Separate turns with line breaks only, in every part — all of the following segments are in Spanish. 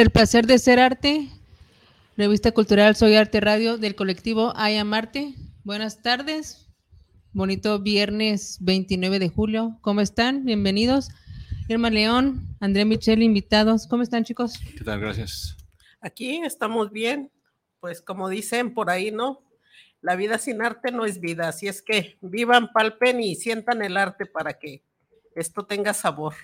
el placer de ser arte, revista cultural Soy Arte Radio del colectivo I Am Arte. Buenas tardes, bonito viernes 29 de julio. ¿Cómo están? Bienvenidos. Irma León, André Michel, invitados. ¿Cómo están, chicos?
¿Qué tal? Gracias.
Aquí estamos bien. Pues como dicen por ahí, ¿no? La vida sin arte no es vida. Así es que vivan, palpen y sientan el arte para que esto tenga sabor.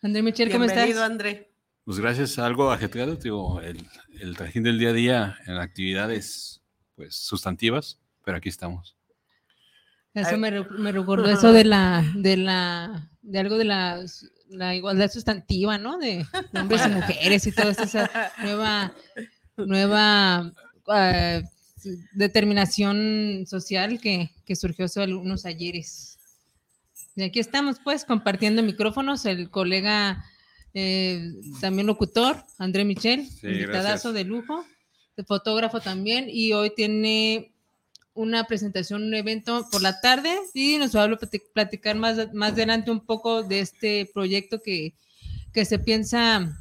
André Michel, ¿cómo estás?
Bienvenido, André.
Pues gracias a algo ajetreado, digo, el, el trajín del día a día en actividades pues sustantivas, pero aquí estamos.
Eso me, me recordó eso de la, de la, de algo de la, la igualdad sustantiva, ¿no? De hombres y mujeres y toda esa nueva, nueva ah, determinación social que, que surgió hace algunos ayeres. Y aquí estamos, pues, compartiendo micrófonos, el colega eh, también locutor, André Michel,
Sí,
invitadazo
gracias.
de lujo, de fotógrafo también, y hoy tiene una presentación, un evento por la tarde y nos va a platicar más, más adelante un poco de este proyecto que, que se piensa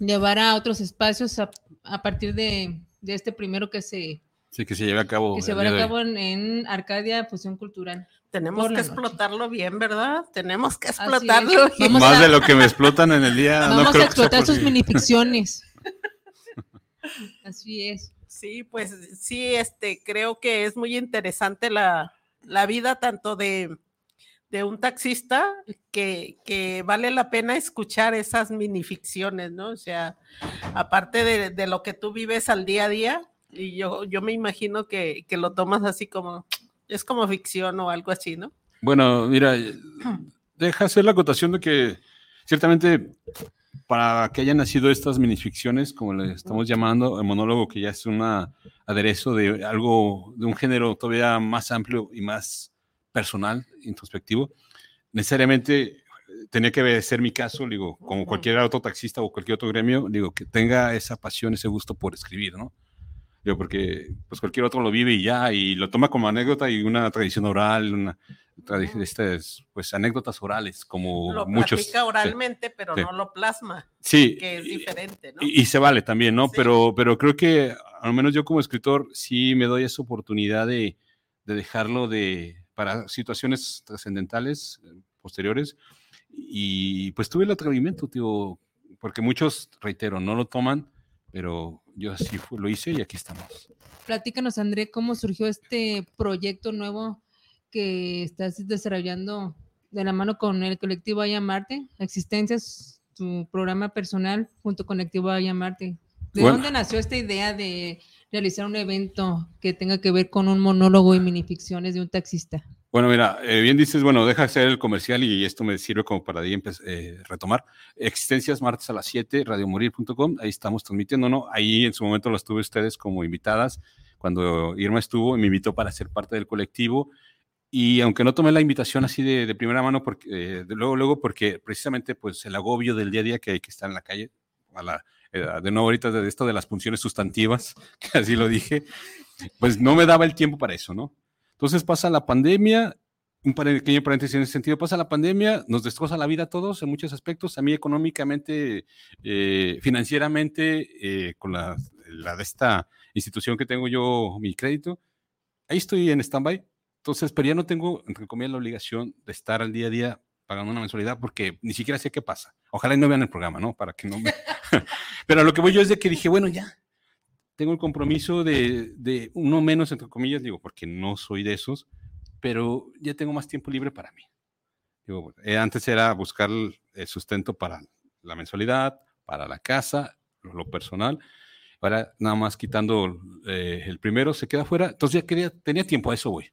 llevar a otros espacios a, a partir de, de, este primero que se...
Sí, que se lleve a cabo.
Que se lleve a cabo en, en, Arcadia Fusión Cultural.
Tenemos que explotarlo bien, ¿verdad? Tenemos que explotarlo bien.
Más de lo que me explotan en el día.
Vamos no a explotar sus minificciones. Así es.
Sí, pues sí, este, creo que es muy interesante la, la vida tanto de, de un taxista que, que, vale la pena escuchar esas minificciones, ¿no? O sea, aparte de, de, lo que tú vives al día a día, y yo, yo me imagino que, que, lo tomas así como, es como ficción o algo así, ¿no?
Bueno, mira, deja hacer la acotación de que ciertamente para que hayan nacido estas minificciones, como le estamos llamando, el monólogo que ya es un aderezo de algo, de un género todavía más amplio y más personal, introspectivo, necesariamente eh, tenía que ser mi caso, digo, como cualquier otro taxista o cualquier otro gremio, digo, que tenga esa pasión, ese gusto por escribir, ¿no? Digo, porque pues cualquier otro lo vive y ya, y lo toma como anécdota y una tradición oral, una, estas, pues anécdotas orales, como
lo
muchos.
Lo oralmente, sí, pero sí. no lo plasma.
Sí.
Que es diferente, ¿no?
Y, y se vale también, ¿no? Sí. Pero, pero creo que, al menos yo como escritor, sí me doy esa oportunidad de, de dejarlo de, para situaciones trascendentales eh, posteriores. Y pues tuve el atrevimiento, tío, porque muchos, reitero, no lo toman, pero yo así lo hice y aquí estamos.
Platícanos, André, cómo surgió este proyecto nuevo que estás desarrollando de la mano con el colectivo Aya Marte, Existencias, tu programa personal junto con el colectivo Aya Marte. ¿De bueno. dónde nació esta idea de realizar un evento que tenga que ver con un monólogo y minificciones de un taxista?
Bueno, mira, eh, bien dices, bueno, deja de ser el comercial y esto me sirve como para ahí eh, retomar. Existencias, martes a las 7, radiomorir.com, ahí estamos transmitiendo, ¿no? Ahí en su momento las tuve ustedes como invitadas, cuando Irma estuvo, me invitó para ser parte del colectivo, y aunque no tomé la invitación así de, de primera mano, porque, eh, luego, luego, porque precisamente pues el agobio del día a día que hay que estar en la calle, eh, de nuevo ahorita de esto de las funciones sustantivas, que así lo dije, pues no me daba el tiempo para eso, ¿no? Entonces pasa la pandemia, un pequeño paréntesis en ese sentido, pasa la pandemia, nos destroza la vida a todos en muchos aspectos, a mí económicamente, eh, financieramente, eh, con la, la, de esta institución que tengo yo, mi crédito, ahí estoy en stand-by, entonces, pero ya no tengo, entre comillas, la obligación de estar al día a día pagando una mensualidad porque ni siquiera sé qué pasa. Ojalá y no vean el programa, ¿no? Para que no me... pero a lo que voy yo es de que dije, bueno, ya, tengo el compromiso de, de, uno menos, entre comillas, digo, porque no soy de esos, pero ya tengo más tiempo libre para mí. Digo, eh, antes era buscar el sustento para la mensualidad, para la casa, lo personal. Ahora nada más quitando eh, el primero se queda fuera. Entonces ya quería, tenía tiempo a eso, güey.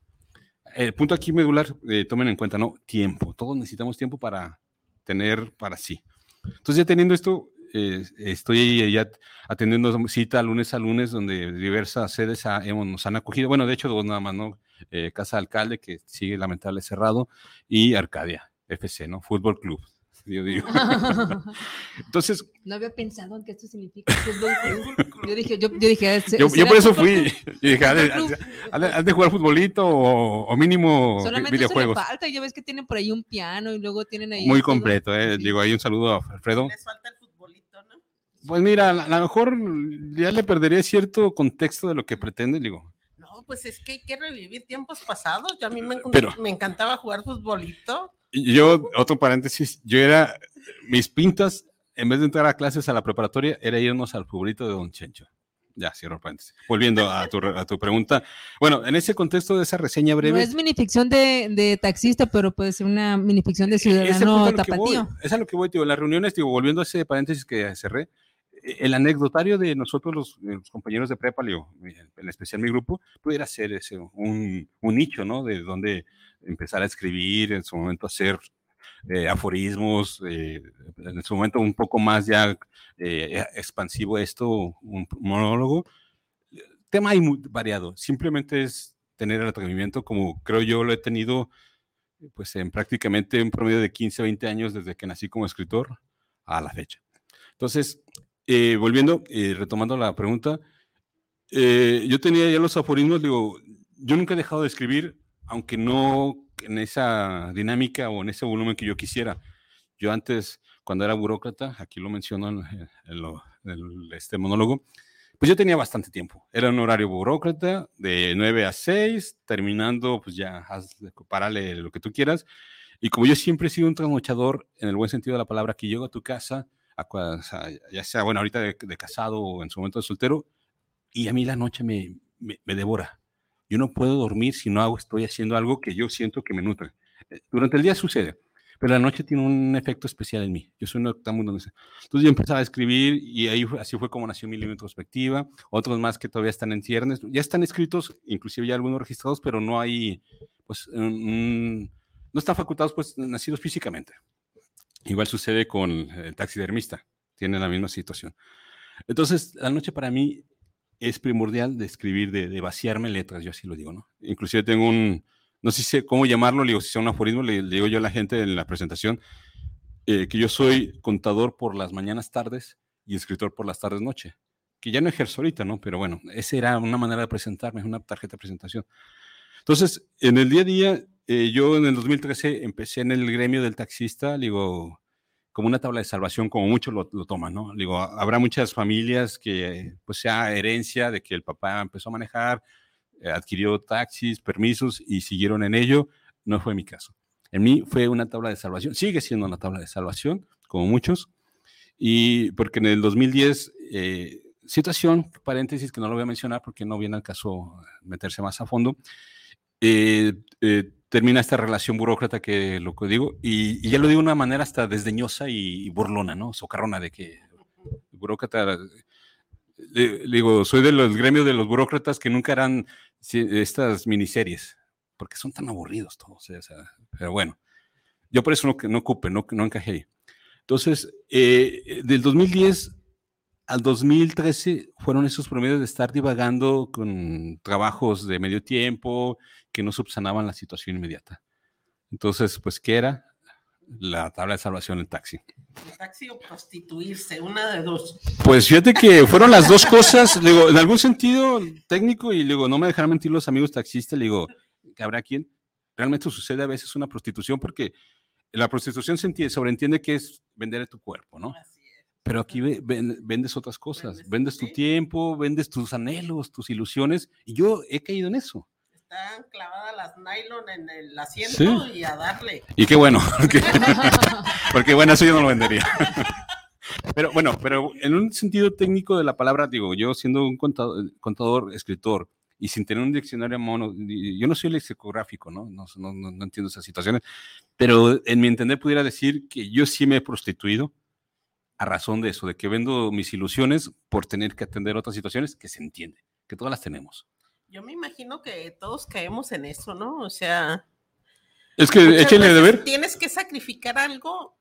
El punto aquí medular, eh, tomen en cuenta, ¿no? Tiempo. Todos necesitamos tiempo para tener para sí. Entonces ya teniendo esto, eh, estoy ya atendiendo cita lunes a lunes donde diversas sedes ha, hemos, nos han acogido, bueno, de hecho dos nada más, ¿no? Eh, Casa Alcalde, que sigue lamentable cerrado, y Arcadia, FC, ¿no? Fútbol Club. Yo digo. Entonces.
No había pensado en qué esto significa fútbol club. Yo dije, yo, yo dije.
Yo, yo por eso fui. Yo dije, ¿has de, jugar futbolito o, o mínimo
Solamente
videojuegos?
Le falta. Ya ves que tienen por ahí un piano y luego tienen ahí.
Muy completo, ¿eh? Sí. Digo, ahí un saludo a Alfredo.
Les falta el.
Pues mira, a lo mejor ya le perdería cierto contexto de lo que pretende, digo.
No, pues es que hay que revivir tiempos pasados. Yo a mí me,
Pero,
me encantaba jugar futbolito.
Yo, otro paréntesis, yo era, mis pintas, en vez de entrar a clases a la preparatoria, era irnos al futbolito de Don Chencho. Ya, cierro paréntesis. Volviendo a tu, a tu pregunta. Bueno, en ese contexto de esa reseña breve.
No es minificción de, de taxista, pero puede ser una minificción de ciudadano tapatío.
Es a lo que voy, tío. Las reuniones, digo, volviendo a ese paréntesis que cerré, el anecdotario de nosotros, los, los compañeros de prepa, digo, en especial mi grupo, pudiera ser ese, un, un nicho, ¿no? De donde empezar a escribir, en su momento hacer eh, aforismos, eh, en su momento un poco más ya eh, expansivo esto, un monólogo. Tema hay muy variado, simplemente es tener el atrevimiento como creo yo lo he tenido pues en prácticamente un promedio de 15, 20 años desde que nací como escritor a la fecha. Entonces, volviendo y retomando la pregunta, yo tenía ya los aforismos, digo, yo nunca he dejado de escribir, aunque no en esa dinámica o en ese volumen que yo quisiera. Yo antes, cuando era burócrata, aquí lo menciono en, este monólogo, pues yo tenía bastante tiempo. Era un horario burócrata de 9 a 6, terminando, pues ya, parale lo que tú quieras. Y como yo siempre he sido un trasnochador, en el buen sentido de la palabra, que llego a tu casa, ya sea, bueno, ahorita de, casado o en su momento de soltero, y a mí la noche me, me, me devora. Yo no puedo dormir si no hago, estoy haciendo algo que yo siento que me nutre. Eh, durante el día sucede, pero la noche tiene un efecto especial en mí. Yo soy un Entonces yo empezaba a escribir y ahí así fue como nació mi libro introspectiva. Otros más que todavía están en ciernes. Ya están escritos, inclusive ya algunos registrados, pero no hay, pues, no están facultados, pues, nacidos físicamente. Igual sucede con el taxidermista. Tiene la misma situación. Entonces, la noche para mí es primordial de escribir, de, vaciarme letras, yo así lo digo, ¿no? Inclusive tengo un, no sé cómo llamarlo, digo, si sea un aforismo, le, digo yo a la gente en la presentación, eh, que yo soy contador por las mañanas tardes y escritor por las tardes noche, que ya no ejerzo ahorita, ¿no? Pero bueno, esa era una manera de presentarme, una tarjeta de presentación. Entonces, en el día a día, eh, yo en el 2013 empecé en el gremio del taxista, digo, como una tabla de salvación, como muchos lo, toman, ¿no? Digo, habrá muchas familias que, pues, sea herencia de que el papá empezó a manejar, eh, adquirió taxis, permisos y siguieron en ello. No fue mi caso. En mí fue una tabla de salvación, sigue siendo una tabla de salvación, como muchos, y porque en el 2010, eh, situación, paréntesis, que no lo voy a mencionar porque no viene al caso meterse más a fondo, eh, termina esta relación burócrata que lo que digo, y, ya lo digo de una manera hasta desdeñosa y, burlona, ¿no? Socarrona, de que burócrata, le, digo, soy del gremio de los burócratas que nunca eran estas miniseries, porque son tan aburridos todos, o sea, pero bueno, yo por eso no, no ocupe, no, no encajé. Entonces, eh, del 2010 al 2013 fueron esos promedios de estar divagando con trabajos de medio tiempo que no subsanaban la situación inmediata. Entonces, pues, ¿qué era? La tabla de salvación en taxi.
¿El taxi o prostituirse? Una de dos.
Pues fíjate que fueron las dos cosas, digo, en algún sentido técnico, y digo, no me dejarán mentir los amigos taxistas, le digo, habrá quien realmente sucede a veces una prostitución, porque la prostitución se sobreentiende que es vender tu cuerpo, ¿no? Pero aquí vendes otras cosas, vendes, tu tiempo, vendes tus anhelos, tus ilusiones, y yo he caído en eso.
Están clavadas las nylon en el asiento y a darle.
Y qué bueno, porque, bueno, eso yo no lo vendería. Pero bueno, pero en un sentido técnico de la palabra, digo, yo siendo un contador, escritor, y sin tener un diccionario mono, yo no soy lexicográfico, ¿no? No, no, no entiendo esas situaciones, pero en mi entender pudiera decir que yo sí me he prostituido, a razón de eso, de que vendo mis ilusiones por tener que atender otras situaciones que se entiende, que todas las tenemos.
Yo me imagino que todos caemos en eso, ¿no? O sea...
Es que échenle de ver.
Tienes que sacrificar algo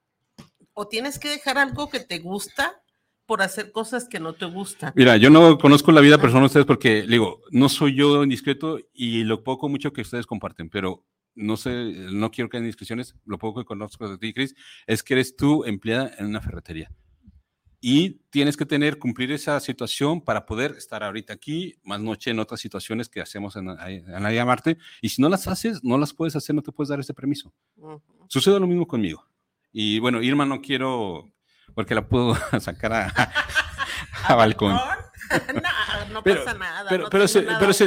o tienes que dejar algo que te gusta por hacer cosas que no te gustan.
Mira, yo no conozco la vida personal de ustedes porque, digo, no soy yo indiscreto y lo poco mucho que ustedes comparten, pero no sé, no quiero que haya indiscreciones, lo poco que conozco de ti, Cris, es que eres tú empleada en una ferretería y tienes que tener, cumplir esa situación para poder estar ahorita aquí, más noche en otras situaciones que hacemos en, en la Marte. Y si no las haces, no las puedes hacer, no te puedes dar ese permiso. Sucede lo mismo conmigo. Y bueno, Irma no quiero, porque la puedo sacar a, a balcón.
no, no pasa nada.
Pero, pero,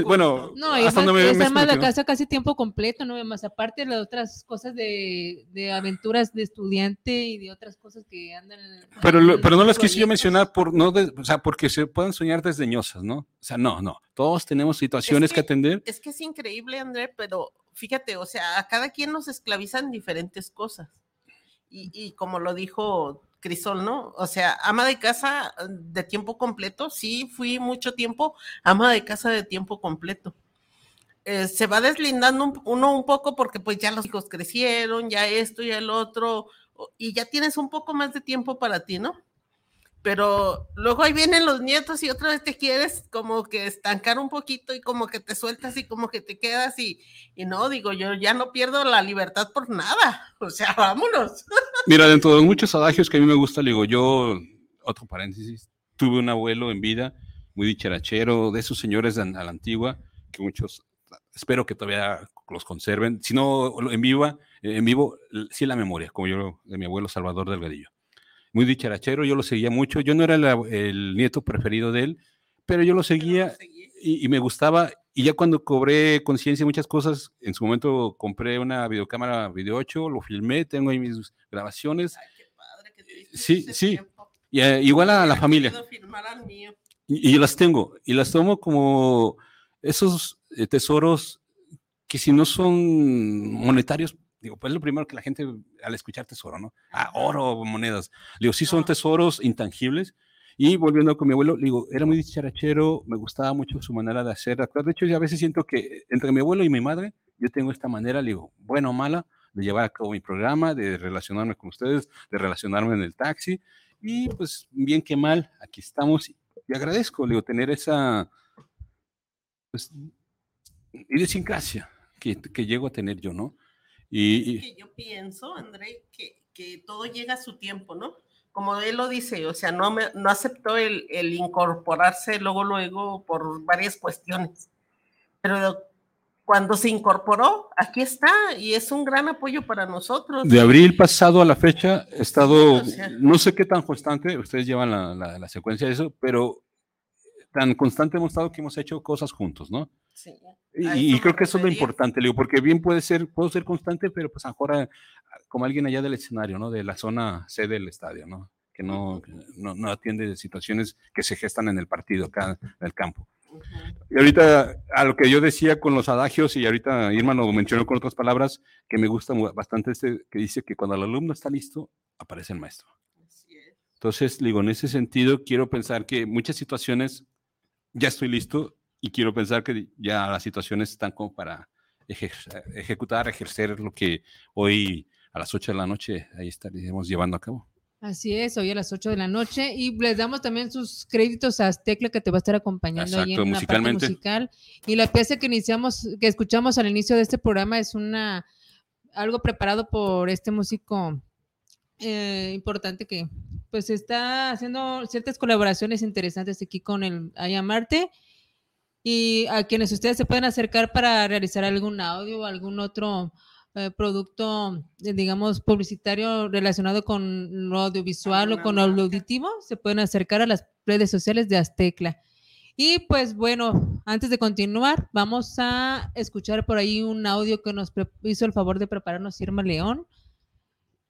bueno,
no, y hasta me, más de casa casi tiempo completo, ¿no? Más aparte de las otras cosas de, de, aventuras de estudiante y de otras cosas que andan.
pero, pero no las quise yo mencionar por, no o sea, porque se pueden soñar desdeñosas, ¿no? O sea, no, no. Todos tenemos situaciones que, atender.
Es que es increíble, André, pero fíjate, o sea, a cada quien nos esclavizan diferentes cosas. Y, y como lo dijo Crisol, ¿no? O sea, ama de casa de tiempo completo, sí, fui mucho tiempo ama de casa de tiempo completo. Eh, se va deslindando uno un poco porque pues ya los hijos crecieron, ya esto, y el otro, y ya tienes un poco más de tiempo para ti, ¿no? Pero luego ahí vienen los nietos y otra vez te quieres como que estancar un poquito y como que te sueltas y como que te quedas y, y no, digo, yo ya no pierdo la libertad por nada, o sea, vámonos.
Mira, dentro de muchos adagios que a mí me gusta, digo, yo, otro paréntesis, tuve un abuelo en vida muy dicharachero, de esos señores a la antigua, que muchos espero que todavía los conserven. Si no, en vivo, en vivo, sí la memoria, como yo de mi abuelo Salvador Delgadillo. Muy dicharachero, yo lo seguía mucho. Yo no era el nieto preferido de él, pero yo lo seguía y, me gustaba. Y ya cuando cobré conciencia de muchas cosas, en su momento compré una videocámara Video 8, lo filmé, tengo ahí mis grabaciones. Ay, qué padre que sí, sí. Y, eh, igual a la familia. Y, y, las tengo, y las tomo como esos eh, tesoros que si no son monetarios, digo, pues es lo primero que la gente al escuchar tesoro, ¿no? Ah, oro, monedas. Digo, sí son tesoros intangibles, y volviendo con mi abuelo, digo, era muy dicharachero, me gustaba mucho su manera de hacer. De hecho, yo a veces siento que entre mi abuelo y mi madre, yo tengo esta manera, digo, buena o mala, de llevar a cabo mi programa, de relacionarme con ustedes, de relacionarme en el taxi. Y pues, bien que mal, aquí estamos. Y agradezco, digo, tener esa pues, idiosincrasia que, que llego a tener yo, ¿no?
Y, y... yo pienso, André, que, que todo llega a su tiempo, ¿no? como él lo dice, o sea, no, me, no aceptó el, el, incorporarse luego, luego por varias cuestiones. Pero cuando se incorporó, aquí está y es un gran apoyo para nosotros.
De abril pasado a la fecha he estado, no sé qué tan constante, ustedes llevan la, la, secuencia de eso, pero tan constante hemos estado que hemos hecho cosas juntos, ¿no? Sí. Y, creo que eso es lo importante, digo, porque bien puede ser, puedo ser constante, pero pues ahora como alguien allá del escenario, ¿no? De la zona C del estadio, ¿no? Que no, no, no atiende situaciones que se gestan en el partido, acá en el campo. Y ahorita, a lo que yo decía con los adagios, y ahorita Irma lo mencionó con otras palabras, que me gusta bastante este, que dice que cuando el alumno está listo, aparece el maestro. Entonces, digo, en ese sentido, quiero pensar que muchas situaciones ya estoy listo y quiero pensar que ya las situaciones están como para ejecutar, ejercer lo que hoy a las 8 de la noche ahí estaremos llevando a cabo.
Así es, hoy a las 8 de la noche y les damos también sus créditos a Aztecla que te va a estar acompañando ahí en la parte musical. Y la pieza que iniciamos, que escuchamos al inicio de este programa es una algo preparado por este músico eh, importante que pues está haciendo ciertas colaboraciones interesantes aquí con el Ayamarte y a quienes ustedes se pueden acercar para realizar algún audio o algún otro eh, producto, eh, digamos, publicitario relacionado con lo audiovisual o con lo auditivo, se pueden acercar a las redes sociales de Aztecla. Y pues bueno, antes de continuar, vamos a escuchar por ahí un audio que nos hizo el favor de prepararnos Irma León.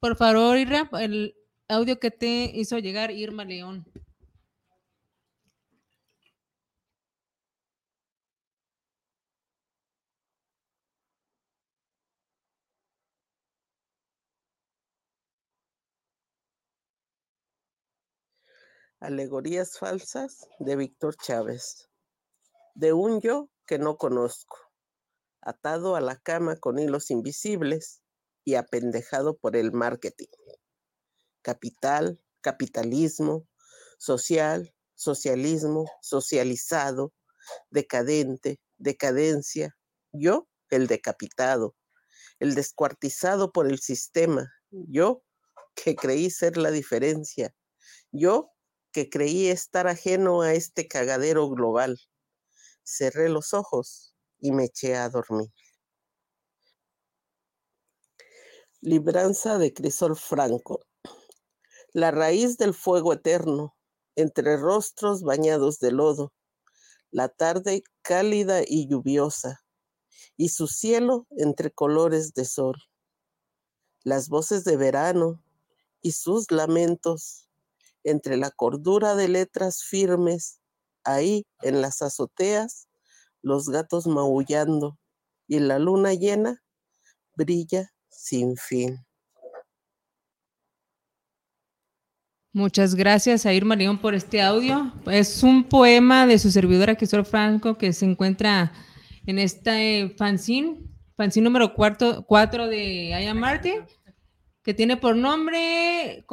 Por favor, Irma, el audio que te hizo llegar Irma León.
Alegorías falsas de Víctor Chávez. De un yo que no conozco, atado a la cama con hilos invisibles y apendejado por el marketing. Capital, capitalismo, social, socialismo, socializado, decadente, decadencia. Yo, el decapitado, el descuartizado por el sistema. Yo, que creí ser la diferencia. Yo, que creí estar ajeno a este cagadero global. Cerré los ojos y me eché a dormir. Libranza de Crisol Franco. La raíz del fuego eterno, entre rostros bañados de lodo, la tarde cálida y lluviosa, y su cielo entre colores de sol. Las voces de verano y sus lamentos entre la cordura de letras firmes, ahí en las azoteas, los gatos maullando y la luna llena brilla sin fin.
Muchas gracias a Irma León por este audio. Es un poema de su servidora Cristóbal Franco que se encuentra en este fanzine, fanzine número 4 de Aya Marte que tiene por nombre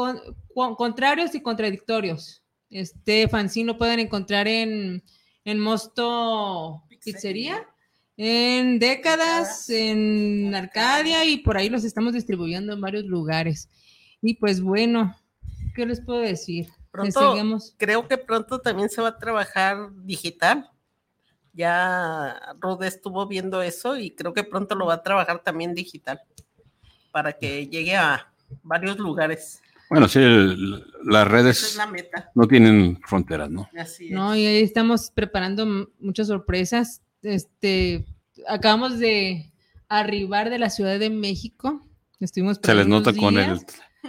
Contrarios y Contradictorios. Este fanzine lo pueden encontrar en, en Mosto Pizzería, en Décadas, en Arcadia y por ahí los estamos distribuyendo en varios lugares. Y pues bueno, ¿qué les puedo decir?
Pronto, creo que pronto también se va a trabajar digital. ya Rude estuvo viendo eso y creo que pronto lo va a trabajar también digital para que llegue a varios lugares.
Bueno, sí, el- las redes
es la meta.
no tienen fronteras, ¿no?
Así es.
No, y ahí estamos preparando muchas sorpresas. Este, acabamos de arribar de la Ciudad de México. Estuvimos
Se les nota con el,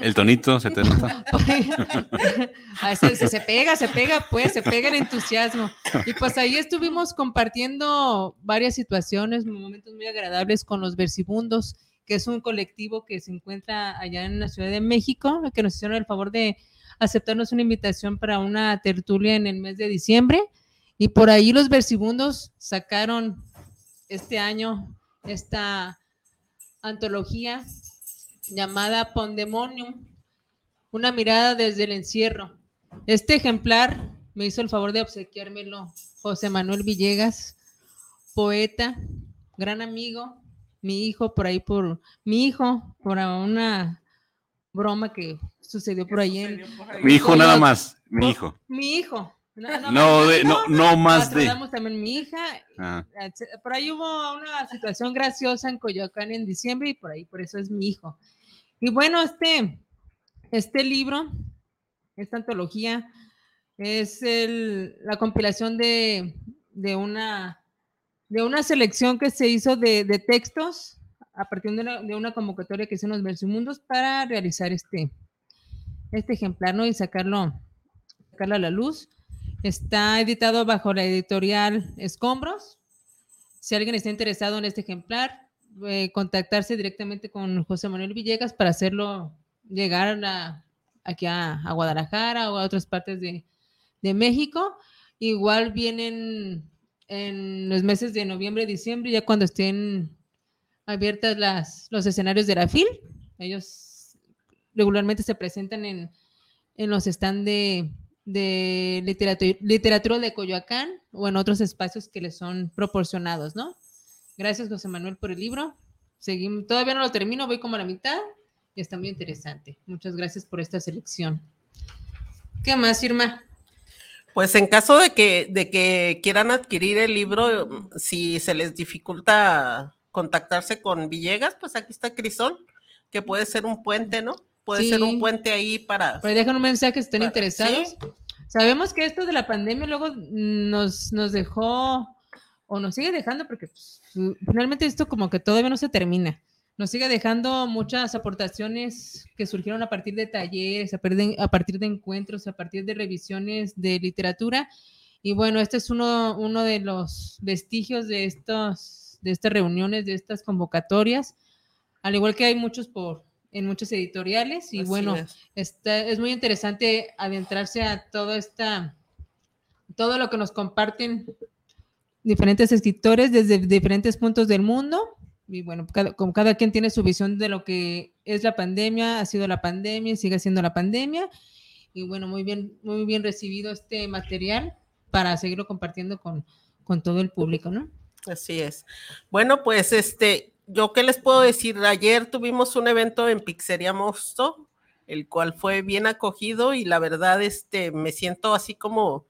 el tonito, se te nota.
A veces se, se pega, se pega, pues, se pega el entusiasmo. Y pues ahí estuvimos compartiendo varias situaciones, momentos muy agradables con los Versibundos, que es un colectivo que se encuentra allá en la Ciudad de México, que nos hicieron el favor de aceptarnos una invitación para una tertulia en el mes de diciembre. Y por ahí los Versibundos sacaron este año esta antología llamada Pandemonium, una mirada desde el encierro. Este ejemplar me hizo el favor de obsequiármelo José Manuel Villegas, poeta, gran amigo, mi hijo por ahí por mi hijo por una broma que sucedió por ahí en
Sucedió por ahí.
Mi hijo nada más, mi hijo.
mi hijo. No,
No, de, no, no más de.
También mi hija
Ah,
por ahí hubo una situación graciosa en Coyoacán en diciembre y por ahí, por eso es mi hijo. Y bueno, este, este libro, esta antología, es el- la compilación de, de una, de una selección que se hizo de, de textos a partir de una, convocatoria que hicieron los Versimundos para realizar este, este ejemplar ¿no? y sacarlo, sacarlo a la luz. Está editado bajo la editorial Escombros. Si alguien está interesado en este ejemplar, eh, contactarse directamente con José Manuel Villegas para hacerlo llegar a aquí a, a Guadalajara o a otras partes de, de México. Igual vienen en los meses de noviembre diciembre, ya cuando estén abiertas las, los escenarios de la FIL. Ellos regularmente se presentan en, en los stands de, de literatura, literatura de Coyoacán o en otros espacios que les son proporcionados, ¿no? Gracias, José Manuel, por el libro. Seguimos, todavía no lo termino, voy como a la mitad y está muy interesante. Muchas gracias por esta selección. ¿Qué más, Irma?
Pues en caso de que, de que quieran adquirir el libro, si se les dificulta contactarse con Villegas, pues aquí está Crisol, que puede ser un puente, ¿no? Puede ser un puente ahí para...
Ahí dejan un mensaje si están
Para-
interesados.
sí.
Sabemos que esto de la pandemia luego nos, nos dejó o nos sigue dejando, porque pues, finalmente esto como que todavía no se termina. Nos sigue dejando muchas aportaciones que surgieron a partir de talleres, a partir de, a partir de encuentros, a partir de revisiones de literatura. Y bueno, este es uno, uno de los vestigios de, estos, de estas reuniones, de estas convocatorias, al igual que hay muchos por, en muchos editoriales. Y
Así
bueno,
es.
Está, es muy interesante adentrarse a todo esta, todo lo que nos comparten diferentes escritores desde diferentes puntos del mundo. Y bueno, cada, como cada quien tiene su visión de lo que es la pandemia, ha sido la pandemia, sigue siendo la pandemia. Y bueno, muy bien, muy bien recibido este material para seguirlo compartiendo con, con todo el público, ¿no?
Así es. Bueno, pues este, yo qué les puedo decir, ayer tuvimos un evento en Pizzería Mosto, el cual fue bien acogido y la verdad, este, me siento así como,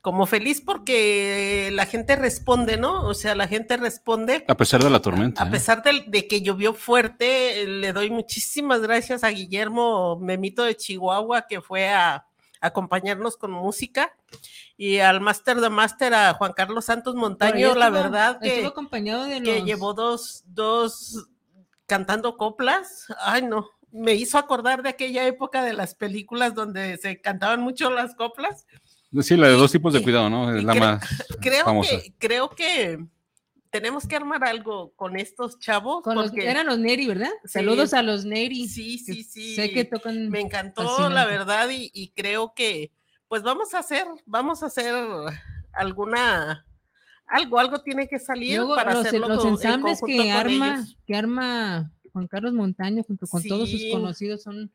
como feliz porque la gente responde, ¿no? O sea, la gente responde.
a pesar de la tormenta.
A
¿eh?
pesar de, de que llovió fuerte, le doy muchísimas gracias a Guillermo Memito de Chihuahua que fue a acompañarnos con música y al máster de máster a Juan Carlos Santos Montaño, la
estuvo-
verdad
Estuvo
que,
acompañado de
que
los-
llevó dos, dos cantando coplas. Ay, no, me hizo acordar de aquella época de las películas donde se cantaban mucho las coplas.
Sí, la de dos tipos de cuidado, ¿no? Es la
cre-
más
Creo
famosa.
que, creo que tenemos que armar algo con estos chavos.
con los-
porque-
eran los Neri, ¿verdad?
Sí.
Saludos a los Neri.
Sí, sí, sí.
Sé que tocan.
Me encantó,
Fascinante.
la verdad, y, y creo que, pues vamos a hacer, vamos a hacer alguna, algo, algo tiene que salir
Luego,
para
los,
hacerlo
los
con- en
ensambles
conjunto
que arma,
ellos.
que arma Juan Carlos Montaño junto con todos sus
Sí.
conocidos son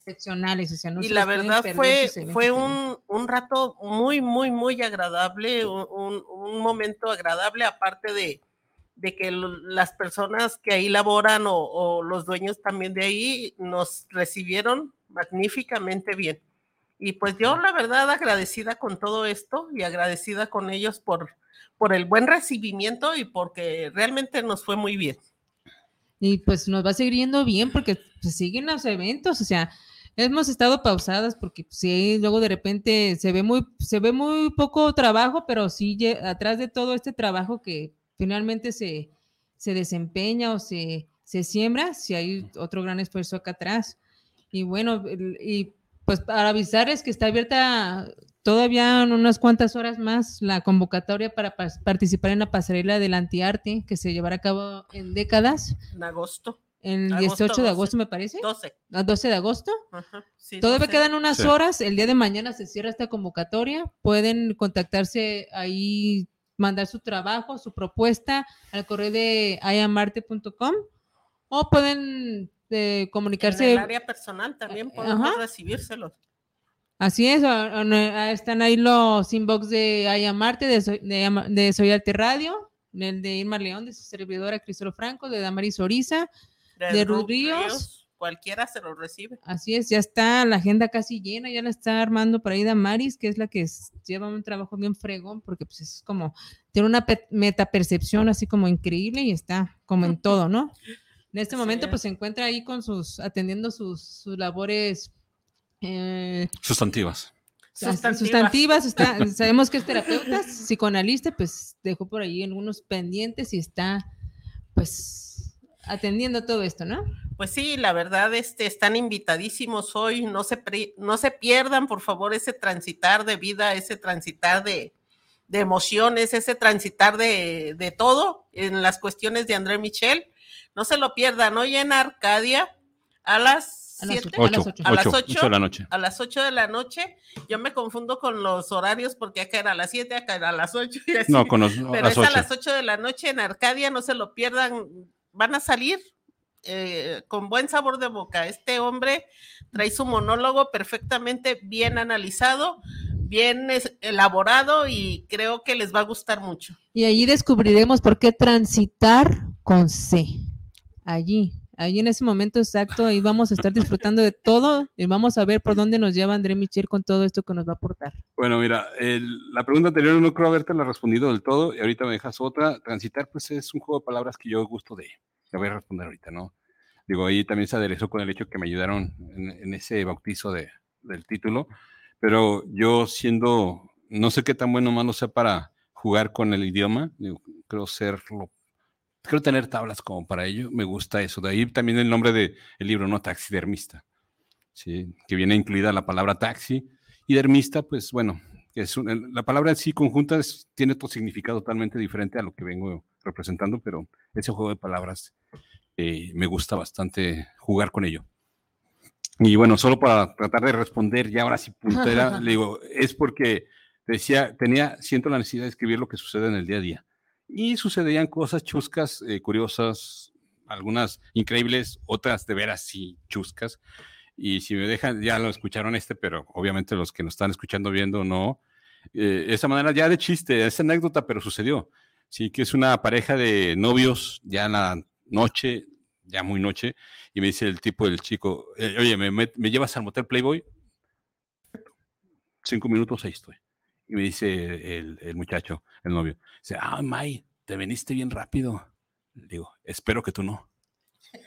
excepcionales. O sea, no
y
se
la verdad fue, fue un, un rato muy, muy, muy agradable, un, un- momento agradable, aparte de, de que las personas que ahí laboran o, o los dueños también de ahí nos recibieron magníficamente bien. Y pues yo la verdad agradecida con todo esto y agradecida con ellos por, por el buen recibimiento y porque realmente nos fue muy bien.
Y pues nos va a seguir yendo bien porque pues, siguen los eventos, o sea, hemos estado pausadas porque pues, sí, luego de repente se ve muy, se ve muy poco trabajo, pero sí atrás de todo este trabajo que finalmente se, se desempeña o se, se siembra, si hay otro gran esfuerzo acá atrás. Y bueno, y pues para avisarles que está abierta todavía unas cuantas horas más la convocatoria para participar en la pasarela del antiarte que se llevará a cabo en décadas.
En agosto.
El 18 de agosto, me parece.
12.
¿A 12 de agosto? Todavía quedan unas horas. El día de mañana se cierra esta convocatoria. Pueden contactarse ahí, mandar su trabajo, su propuesta al correo de ayamarte.com o pueden eh, comunicarse. En
el área personal también podemos recibírselos.
Así es, están ahí los inbox de Ayamarte, de, de, de Soy Arte Radio, el de Irma León, de su servidora Cristóbal Franco, de Damaris Oriza, de, Ruth Ríos.
Cualquiera se lo recibe.
Así es, ya está la agenda casi llena, ya la está armando por ahí Damaris, que es la que lleva un trabajo bien fregón, porque pues es como, tiene una metapercepción así como increíble y está como en todo, ¿no? En este momento, pues se encuentra ahí con sus, atendiendo sus, sus labores
eh, sustantivas.
Sustantivas, sabemos que es terapeuta, psicoanalista, pues dejó por ahí algunos pendientes y está, pues, atendiendo todo esto, ¿no?
Pues sí, la verdad, este, están invitadísimos hoy, no se, no se pierdan, por favor, ese transitar de vida, ese transitar de, de emociones, ese transitar de, de, todo en las cuestiones de André Michel. No se lo pierdan, hoy en Arcadia a las
a las 8, a las 8 de la noche.
A las 8 de la noche. Yo me confundo con los horarios porque acá era a las 7, acá era a las 8 y así.
No, con los, Pero
es a las 8 de la noche en Arcadia, no se lo pierdan. Van a salir eh, con buen sabor de boca. Este hombre trae su monólogo perfectamente bien analizado, bien elaborado y creo que les va a gustar mucho.
Y allí descubriremos por qué transitar con C. Allí, ahí en ese momento exacto, ahí vamos a estar disfrutando de todo y vamos a ver por dónde nos lleva André Michel con todo esto que nos va a aportar.
Bueno, mira, la pregunta anterior no creo haberte la respondido del todo y ahorita me dejas otra. Transitar, pues es un juego de palabras que yo gusto de. Te voy a responder ahorita, ¿no? Digo, ahí también se aderezó con el hecho que me ayudaron en, ese bautizo de, del título, pero yo siendo, no sé qué tan bueno o malo sea para jugar con el idioma, creo ser Quiero tener tablas como para ello, me gusta eso. De ahí también el nombre del libro, ¿no? Taxidermista, ¿sí? que viene incluida la palabra taxi. Y dermista, pues bueno, es la palabra en sí conjunta tiene otro significado totalmente diferente a lo que vengo representando, pero ese juego de palabras eh, me gusta bastante jugar con ello. Y bueno, solo para tratar de responder, ya ahora sí puntera, le digo, es porque decía, tenía, siento la necesidad de escribir lo que sucede en el día a día y sucedían cosas chuscas, eh, curiosas, algunas increíbles, otras de veras sí chuscas. Y si me dejan, ya lo escucharon este, pero obviamente los que nos están escuchando, viendo, no. Eh, esa manera ya de chiste, es anécdota, pero sucedió. Sí, que es una pareja de novios ya en la noche, ya muy noche, y me dice el tipo del chico, eh, oye, ¿me, ¿me, llevas al motel Playboy? Cinco minutos, ahí estoy. Y me dice el, el muchacho, el novio, dice, ah, May, te veniste bien rápido. digo, espero que tú no.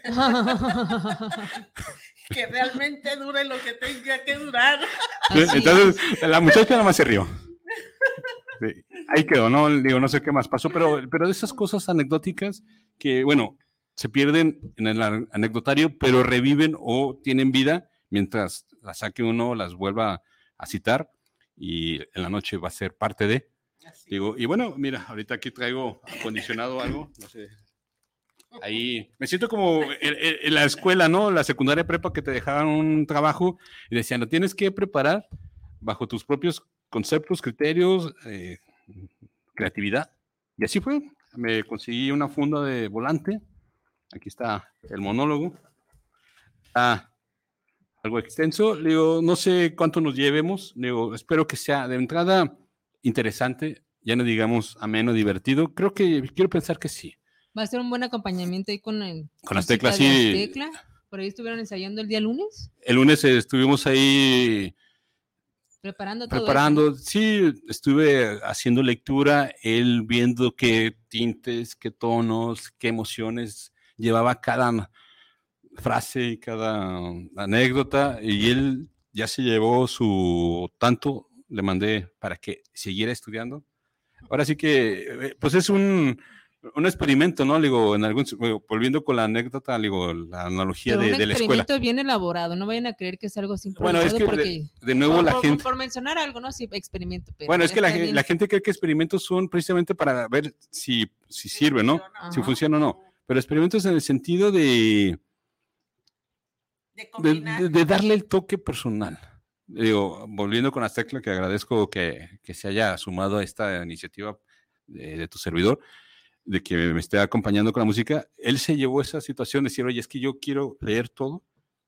que realmente dure lo que tenga que durar.
Entonces, la muchacha nada más se rió. ahí quedó, ¿no? Digo, no sé qué más pasó, pero, pero de esas cosas anecdóticas que, bueno, se pierden en el anecdotario, pero reviven o tienen vida mientras las saque uno, las vuelva a citar y en la noche va a ser parte de. Digo, y bueno, mira, ahorita aquí traigo acondicionado algo, no sé. Ahí me siento como en, la escuela, ¿no? La secundaria prepa que te dejaban un trabajo y decían, lo tienes que preparar bajo tus propios conceptos, criterios, eh, creatividad. Y así fue. Me conseguí una funda de volante. Aquí está el monólogo. Ah, algo extenso. Le digo, no sé cuánto nos llevemos. Le digo, espero que sea de entrada interesante, ya no digamos ameno, divertido. Creo que quiero pensar que sí.
Va a ser un buen acompañamiento ahí con, el,
con las teclas, sí.
Por ahí estuvieron ensayando el día lunes.
El lunes estuvimos ahí
Preparando todo.
preparando, sí, estuve haciendo lectura, él viendo qué tintes, qué tonos, qué emociones llevaba cada frase y cada anécdota, y él ya se llevó su tanto, le mandé para que siguiera estudiando. Ahora sí que, eh, pues es un, un experimento, ¿no? Digo, en algún, volviendo con la anécdota, digo, la analogía de, de, la escuela. Un
experimento bien elaborado, no vayan a creer que es algo simple.
Bueno, es que porque, de, nuevo la gente...
Por mencionar algo, ¿no? Sí, experimento.
Pero bueno, es que la, la, gente cree que experimentos son precisamente para ver si, si sirve, ¿no? Si funciona o no. Pero experimentos en el sentido de... De, de darle el toque personal. Digo, volviendo con Aztecla, que agradezco que, que se haya sumado a esta iniciativa de, de tu servidor de que me esté acompañando con la música, él se llevó esa situación de decir, oye, es que yo quiero leer todo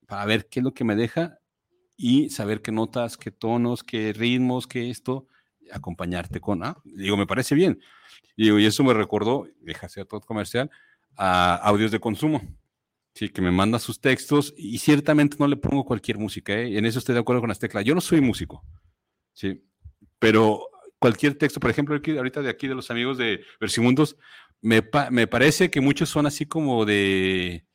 para ver qué es lo que me deja y saber qué notas, qué tonos, qué ritmos, qué esto, acompañarte con, ah, digo, me parece bien. Y, y eso me recordó, deja ser todo comercial, a audios de consumo. Sí, que me manda sus textos y ciertamente no le pongo cualquier música, ¿eh? en eso estoy de acuerdo con las teclas. Yo no soy músico, sí, pero cualquier texto, por ejemplo, ahorita de aquí de los amigos de Versimundos, me, me parece que muchos son así como de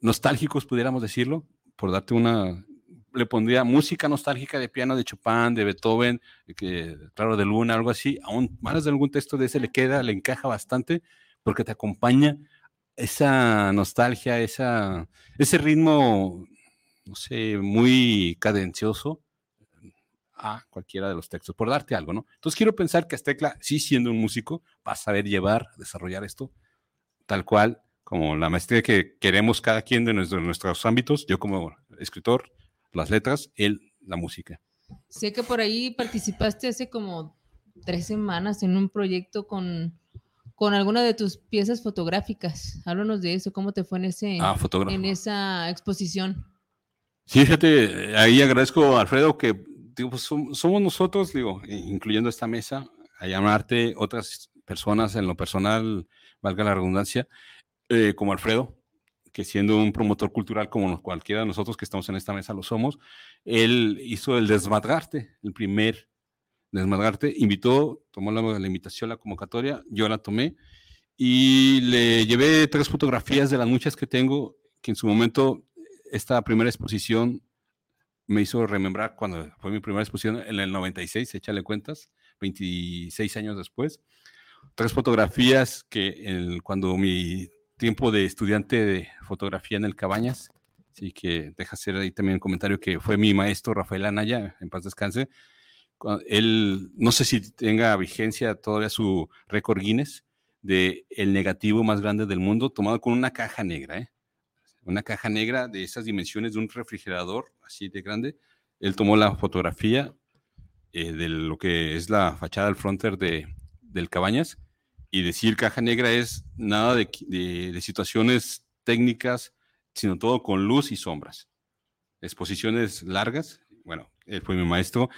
nostálgicos, pudiéramos decirlo, por darte una, le pondría música nostálgica de piano de Chopin, de Beethoven, que, claro, de Luna, algo así, aún más de algún texto de ese le queda, le encaja bastante, porque te acompaña esa nostalgia, esa, ese ritmo, no sé, muy cadencioso, a cualquiera de los textos, por darte algo, ¿no? Entonces quiero pensar que Astecla, sí siendo un músico, va a saber llevar, desarrollar esto, tal cual, como la maestría que queremos cada quien de nuestros ámbitos, yo como escritor, las letras, él la música.
Sé que por ahí participaste hace como tres semanas en un proyecto con, con alguna de tus piezas fotográficas. Háblanos de eso, ¿cómo te fue en, ese,
ah,
en esa exposición?
Sí, fíjate, ahí agradezco a Alfredo que digo, pues somos nosotros, digo, incluyendo esta mesa, a llamarte otras personas en lo personal, valga la redundancia, eh, como Alfredo, que siendo un promotor cultural como cualquiera de nosotros que estamos en esta mesa lo somos, él hizo el desmadrarte, el primer desmadrarte, invitó, tomó la, la invitación, la convocatoria, yo la tomé y le llevé tres fotografías de las muchas que tengo, que en su momento esta primera exposición me hizo remembrar cuando fue mi primera exposición en el 96, échale cuentas, 26 años después. Tres fotografías que cuando mi tiempo de estudiante de fotografía en el Cabañas, sí que deja hacer ahí también un comentario que fue mi maestro Rafael Anaya, en paz descanse. Él, no sé si tenga vigencia todavía su récord Guinness de el negativo más grande del mundo, tomado con una caja negra, ¿eh? una caja negra de esas dimensiones de un refrigerador así de grande. Él tomó la fotografía eh, de lo que es la fachada del fronter de, del Cabañas y decir caja negra es nada de, de, situaciones técnicas, sino todo con luz y sombras. Exposiciones largas, bueno, él fue mi maestro.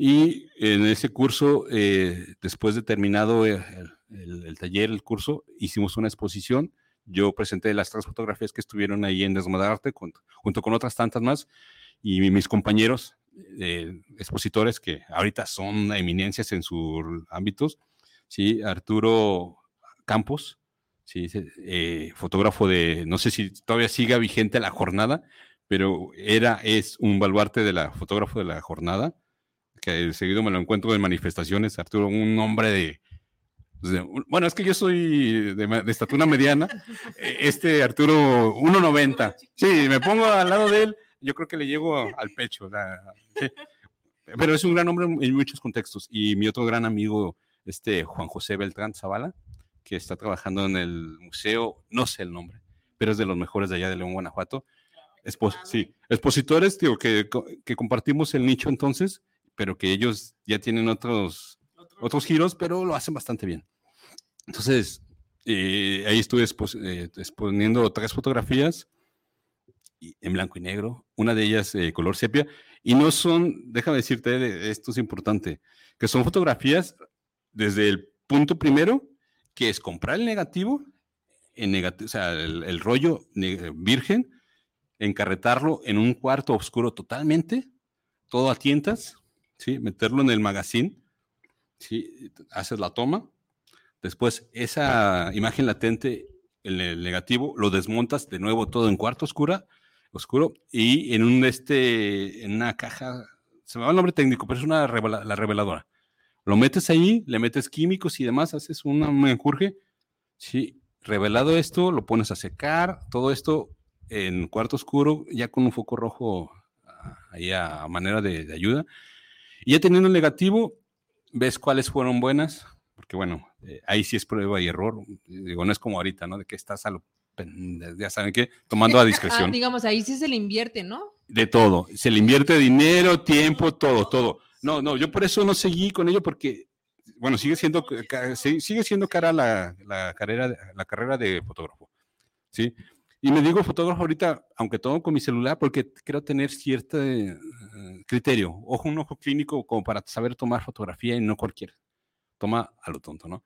Y en ese curso, eh, después de terminado el, el, taller, el curso, hicimos una exposición yo presenté las tres fotografías que estuvieron ahí en Desmadarte junto con otras tantas más y mis compañeros eh, expositores que ahorita son eminencias en sus ámbitos, ¿sí? Arturo Campos, ¿sí? Eh, fotógrafo de, no sé si todavía siga vigente la jornada, pero era, es un baluarte de la fotógrafo de la jornada, que seguido me lo encuentro en manifestaciones, Arturo, un hombre de, bueno, es que yo soy de, estatura mediana. E, este Arturo, 1.90. Sí, me pongo al lado de él, yo creo que le llego al pecho. Pero es un gran hombre en muchos contextos. Y mi otro gran amigo, este Juan José Beltrán Zavala, que está trabajando en el museo, no sé el nombre, pero es de los mejores de allá de León, Guanajuato. sí, expositores, digo, que, que compartimos el nicho entonces, pero que ellos ya tienen otros otros giros, pero lo hacen bastante bien. Entonces, eh, ahí estuve eh, exponiendo tres fotografías en blanco y negro, una de ellas eh, color sepia, y no son, déjame decirte, esto es importante, que son fotografías desde el punto primero, que es comprar el negativo, en negativo o sea, el, rollo virgen, encarretarlo en un cuarto oscuro totalmente, todo a tientas, ¿sí? Meterlo en el magazine, ¿sí? Haces la toma, después esa imagen latente, en el negativo, lo desmontas de nuevo todo en cuarto oscura, oscuro, y en un, este, en una caja, se me va el nombre técnico, pero es una la reveladora. Lo metes ahí, le metes químicos y demás, haces un enjurje, sí, revelado esto, lo pones a secar, todo esto en cuarto oscuro, ya con un foco rojo ah, ahí a manera de, ayuda. Y ya teniendo el negativo, ves cuáles fueron buenas, porque bueno, eh, ahí sí es prueba y error. Digo, no es como ahorita, ¿no? De que estás a lo, ya saben qué, tomando a discreción.
digamos, ahí sí se le invierte, ¿no?
De todo. Se le invierte dinero, tiempo, todo, todo. No, no, yo por eso no seguí con ello, porque bueno, sigue siendo, sigue siendo cara la, la, carrera, la carrera de fotógrafo, ¿sí? Y me digo fotógrafo ahorita, aunque todo con mi celular, porque quiero tener cierto eh, criterio, ojo, un ojo clínico como para saber tomar fotografía y no cualquier. Toma a lo tonto, ¿no?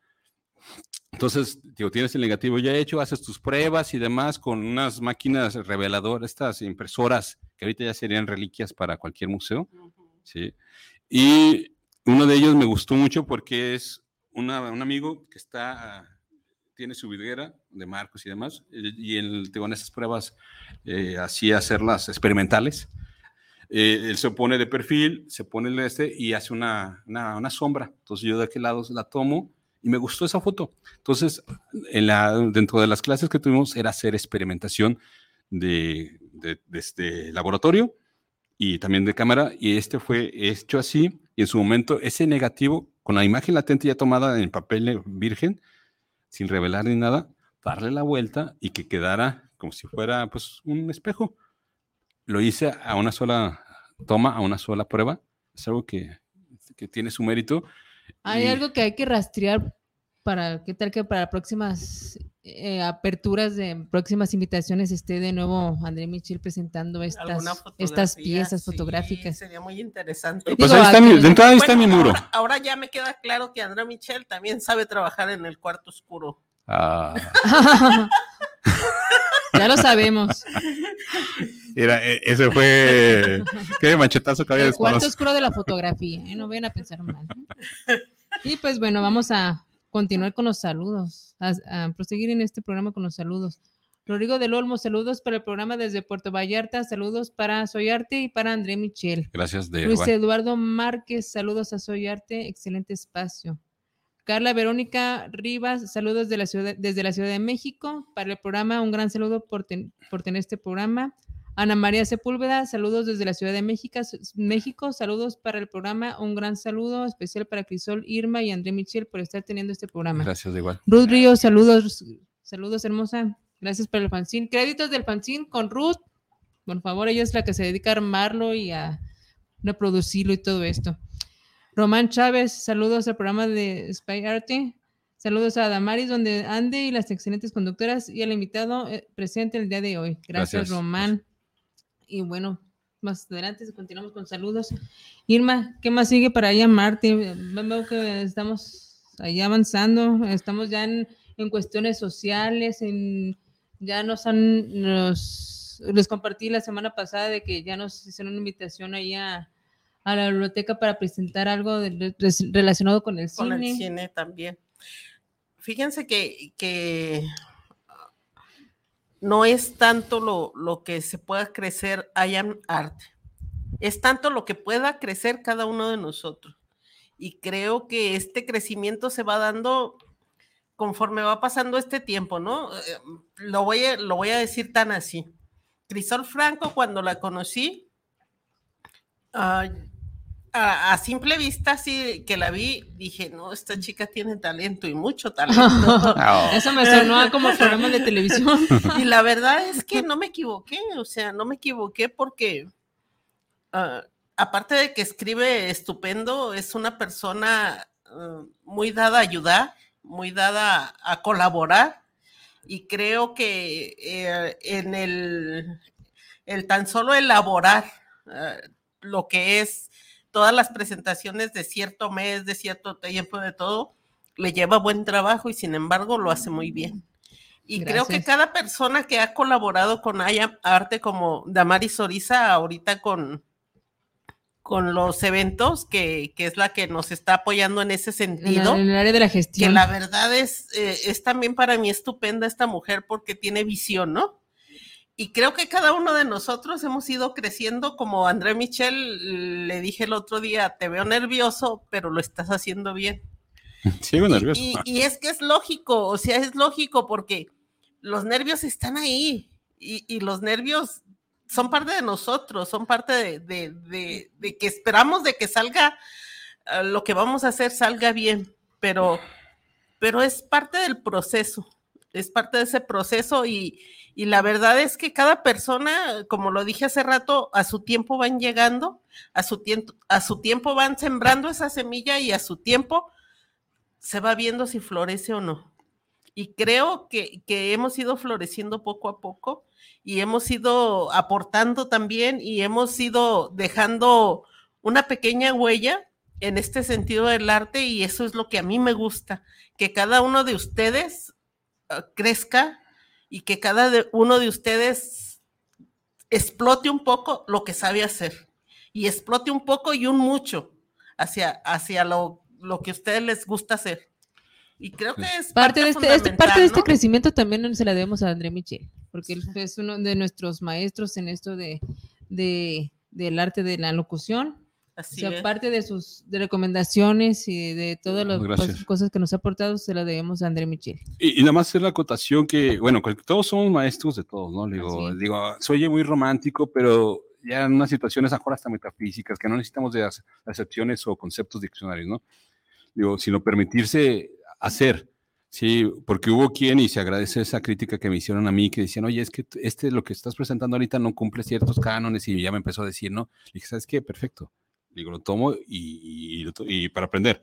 Entonces, digo, tienes el negativo ya hecho, haces tus pruebas y demás con unas máquinas reveladoras, estas impresoras que ahorita ya serían reliquias para cualquier museo, ¿sí? Y uno de ellos me gustó mucho porque es una, un amigo que está, tiene su vidriera de marcos y demás, y él, en esas pruebas eh, hacía hacerlas experimentales. Eh, él se pone de perfil, se pone el este y hace una, una, una, sombra. Entonces yo de aquel lado la tomo y me gustó esa foto. Entonces, en la, dentro de las clases que tuvimos era hacer experimentación de, de, de este laboratorio y también de cámara, y este fue hecho así, y en su momento ese negativo, con la imagen latente ya tomada en papel virgen, sin revelar ni nada, darle la vuelta y que quedara como si fuera pues un espejo. Lo hice a una sola toma, a una sola prueba, es algo que, que tiene su mérito.
Hay algo que hay que rastrear para, ¿qué tal que para próximas eh, aperturas de próximas invitaciones esté de nuevo André Michel presentando estas, estas piezas fotográficas?
Sería muy interesante.
Pues ahí está, mi, de entrada ahí está mi muro.
Ahora, ya me queda claro que André Michel también sabe trabajar en el cuarto oscuro.
Ah.
ya lo sabemos.
Mira, e, ese fue. Qué manchetazo que había
El cuarto oscuro de la fotografía, ¿eh? no vayan a pensar mal. Y pues bueno, vamos a continuar con los saludos, a, proseguir en este programa con los saludos. Rodrigo del Olmo, saludos para el programa desde Puerto Vallarta, saludos para Soy Arte y para André Michel.
Gracias, de
Luis Eduardo Márquez, saludos a Soy Arte, excelente espacio. Carla Verónica Rivas, saludos de la ciudad, desde la Ciudad de México. Para el programa, un gran saludo por, por tener este programa. Ana María Sepúlveda, saludos desde la Ciudad de México, México, saludos para el programa, un gran saludo especial para Crisol, Irma y André Michel por estar teniendo este programa.
Gracias, igual.
Ruth Ríos, saludos, saludos hermosa, gracias por el fanzine. Créditos del fanzine con Ruth, por favor, ella es la que se dedica a armarlo y a reproducirlo y todo esto. Román Chávez, saludos al programa de Spy Arte. Saludos a Damaris, donde ande y las excelentes conductoras y al invitado eh, presente el día de hoy. Gracias, Román. Y bueno, más adelante continuamos con saludos. Irma, ¿qué más sigue para llamarte? Veo que estamos ahí avanzando, estamos ya en, cuestiones sociales, en, ya nos han, nos, les compartí la semana pasada de que ya nos hicieron una invitación ahí a, la biblioteca para presentar algo relacionado con el cine.
Con el cine también. Fíjense que, que no es tanto lo, lo que se pueda crecer allá en arte, es tanto lo que pueda crecer cada uno de nosotros. Y creo que este crecimiento se va dando conforme va pasando este tiempo, ¿no? Eh, lo voy a, lo voy a decir tan así. Crisol Franco, cuando la conocí, uh, a, simple vista, sí que la vi, dije, no, esta chica tiene talento y mucho talento.
Oh. Eso me sonó como programa de televisión.
y la verdad es que no me equivoqué, o sea, no me equivoqué porque, ah, aparte de que escribe estupendo, es una persona ah, muy dada a ayudar, muy dada a colaborar. Y creo que eh, en el, el tan solo elaborar ah, lo que es todas las presentaciones de cierto mes, de cierto tiempo, de todo, le lleva buen trabajo y sin embargo lo hace muy bien. Y creo que cada persona que ha colaborado con Aya Arte, como Damaris Soriza, ahorita con, con los eventos, que, que, es la que nos está apoyando en ese sentido.
En, el área de la gestión.
Que la verdad es, eh, es también para mí estupenda esta mujer porque tiene visión, ¿no? Y creo que cada uno de nosotros hemos ido creciendo, como André Michel le dije el otro día, te veo nervioso, pero lo estás haciendo bien.
Sigo nervioso.
Y, y, es que es lógico, o sea, es lógico porque los nervios están ahí y, y los nervios son parte de nosotros, son parte de, de, de, de, que esperamos de que salga uh, lo que vamos a hacer salga bien, pero, pero es parte del proceso, es parte de ese proceso y, y la verdad es que cada persona, como lo dije hace rato, a su tiempo van llegando, a su tiempo, a su tiempo van sembrando esa semilla y a su tiempo se va viendo si florece o no. Y creo que, que hemos ido floreciendo poco a poco y hemos ido aportando también y hemos ido dejando una pequeña huella en este sentido del arte y eso es lo que a mí me gusta, que cada uno de ustedes crezca y que cada de, uno de ustedes explote un poco lo que sabe hacer y explote un poco y un mucho hacia, hacia lo, lo que a ustedes les gusta hacer. Y creo que es
parte, parte de este, este, parte de este crecimiento también se la debemos a André Michel, porque él es uno de nuestros maestros en esto de, de del arte de la locución.
Así
o sea, es. parte de sus de recomendaciones y de todas las
Gracias.
cosas que nos ha aportado se la debemos a André Michel.
Y, y nada más hacer la acotación que, bueno, todos somos maestros de todos, ¿no? Digo, digo, soy muy romántico, pero ya en unas situaciones ahora hasta metafísicas, que no necesitamos de acepciones o conceptos diccionarios, ¿no? Digo, sino permitirse hacer. Sí, porque hubo quien, y se agradece esa crítica que me hicieron a mí, que decían, oye, es que este lo que estás presentando ahorita no cumple ciertos cánones, y ya me empezó a decir, ¿no? Y dije, ¿sabes qué? Perfecto. Digo, lo tomo y, y, y, para aprender.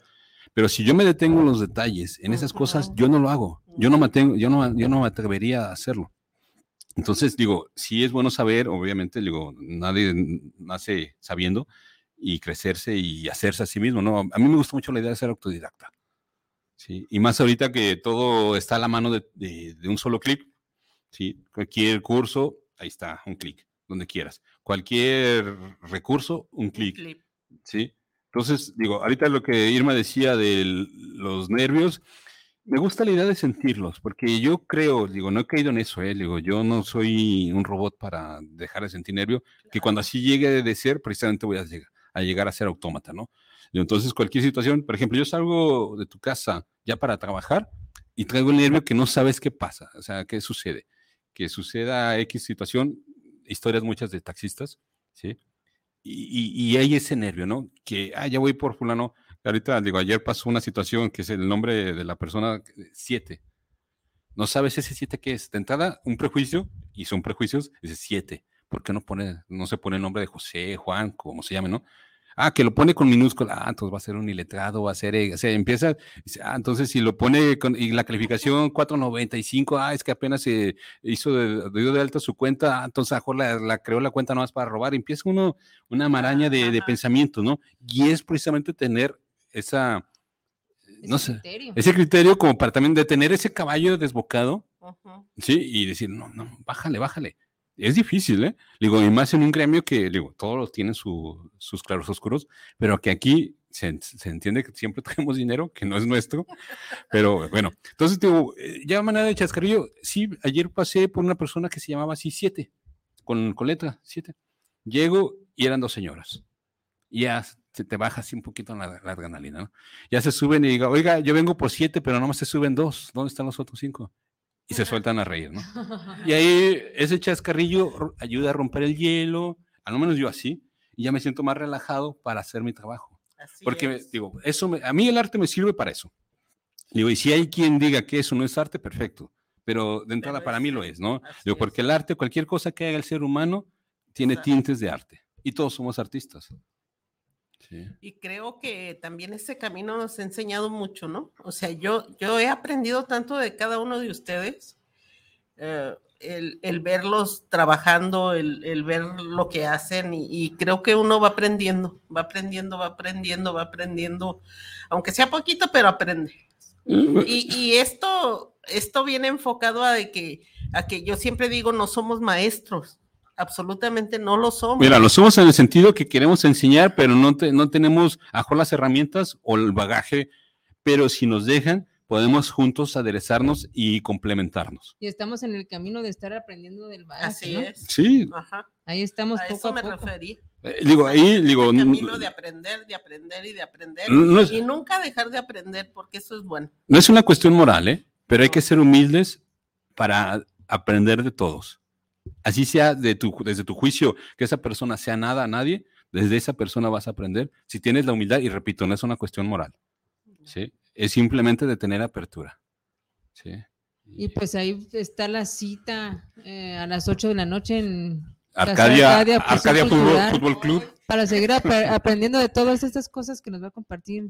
Pero si yo me detengo en los detalles, en esas cosas, yo no lo hago. Yo no me, tengo, yo no, yo no me atrevería a hacerlo. Entonces, digo, sí es bueno saber, obviamente, digo, nadie nace sabiendo y crecerse y hacerse a sí mismo, ¿no? A mí me gusta mucho la idea de ser autodidacta. Sí, y más ahorita que todo está a la mano de, de, de un solo clic, ¿sí? Cualquier curso, ahí está, un clic, donde quieras. Cualquier recurso, un clic, ¿sí? Entonces, digo, ahorita lo que Irma decía de los nervios, me gusta la idea de sentirlos, porque yo creo, digo, no he caído en eso, ¿eh? digo, yo no soy un robot para dejar de sentir nervio, que cuando así llegue de ser, precisamente voy a llegar a, llegar a ser autómata, ¿no? Entonces, cualquier situación, por ejemplo, yo salgo de tu casa ya para trabajar y traigo el nervio que no sabes qué pasa, o sea, qué sucede. Que suceda X situación, historias muchas de taxistas, ¿sí? Y, hay ese nervio, ¿no? Que, ah, ya voy por fulano. Ahorita, digo, ayer pasó una situación que es el nombre de la persona 7. No sabes ese 7 qué es. De entrada, un prejuicio, y son prejuicios, dice 7. ¿Por qué no, pone, no se pone el nombre de José, Juan, como se llame, no? Ah, que lo pone con minúscula. Ah, entonces va a ser un iletrado, va a ser. O sea, empieza. Ah, entonces si lo pone con. Y la calificación 495, ah, es que apenas se hizo de, dio de alta su cuenta. Ah, entonces mejor la, la, creó la cuenta nomás para robar. Empieza uno una maraña de, de pensamientos, ¿no? Y es precisamente tener esa. No ese sé, criterio. ese criterio como para también detener ese caballo desbocado, uh -huh. ¿sí? Y decir, no, no, bájale, bájale es difícil, ¿eh? Digo, y más en un gremio que, digo, todos tienen su, sus claros oscuros, pero que aquí se, se, entiende que siempre tenemos dinero, que no es nuestro, pero bueno, entonces, digo, eh, ya manera de chascarrillo, sí, ayer pasé por una persona que se llamaba así, siete, con, con letra, siete. Llego y eran dos señoras. Ya se te baja así un poquito la, la adrenalina, ¿no? Ya se suben y digo, oiga, yo vengo por siete, pero nomás se suben dos, ¿dónde están los otros cinco? Y se sueltan a reír, ¿no? Y ahí ese chascarrillo ayuda a romper el hielo, al menos yo así, y ya me siento más relajado para hacer mi trabajo. Así Porque, es. digo, eso me, a mí el arte me sirve para eso. Digo, y si hay quien diga que eso no es arte, perfecto. Pero de entrada pero para mí lo es, ¿no? Digo, porque el arte, cualquier cosa que haga el ser humano, tiene tintes de arte. Y todos somos artistas.
Sí. Y creo que también ese camino nos ha enseñado mucho, ¿no? O sea, yo, yo he aprendido tanto de cada uno de ustedes, eh, el, el, verlos trabajando, el, el, ver lo que hacen y, y, creo que uno va aprendiendo, va aprendiendo, va aprendiendo, va aprendiendo, aunque sea poquito, pero aprende. Y, y esto, esto viene enfocado a, de que, a que yo siempre digo, no somos maestros, absolutamente no lo somos.
Mira, lo somos en el sentido que queremos enseñar, pero no, te- no tenemos a mejor las herramientas o el bagaje, pero si nos dejan, podemos juntos aderezarnos y complementarnos.
Y estamos en el camino de estar aprendiendo del básico.
Así
¿no?
es.
Sí,
Ajá.
Ahí estamos
A
poco
eso
a
me
poco.
referí.
eh, digo, ahí, digo,
El camino de aprender, de aprender y de aprender.
No es-
Y nunca dejar de aprender, porque eso es bueno.
no es una cuestión moral, ¿eh? pero hay que ser humildes para aprender de todos. Así sea de tu, desde tu juicio que esa persona sea nada a nadie, desde esa persona vas a aprender. Si tienes la humildad, y repito, no es una cuestión moral, ¿sí? es simplemente de tener apertura. ¿sí?
Y pues ahí está la cita eh, a las 8 de la noche en
Arcadia,
Arcadia,
Fútbol, Club.
para seguir ap- aprendiendo de todas estas cosas que nos va a compartir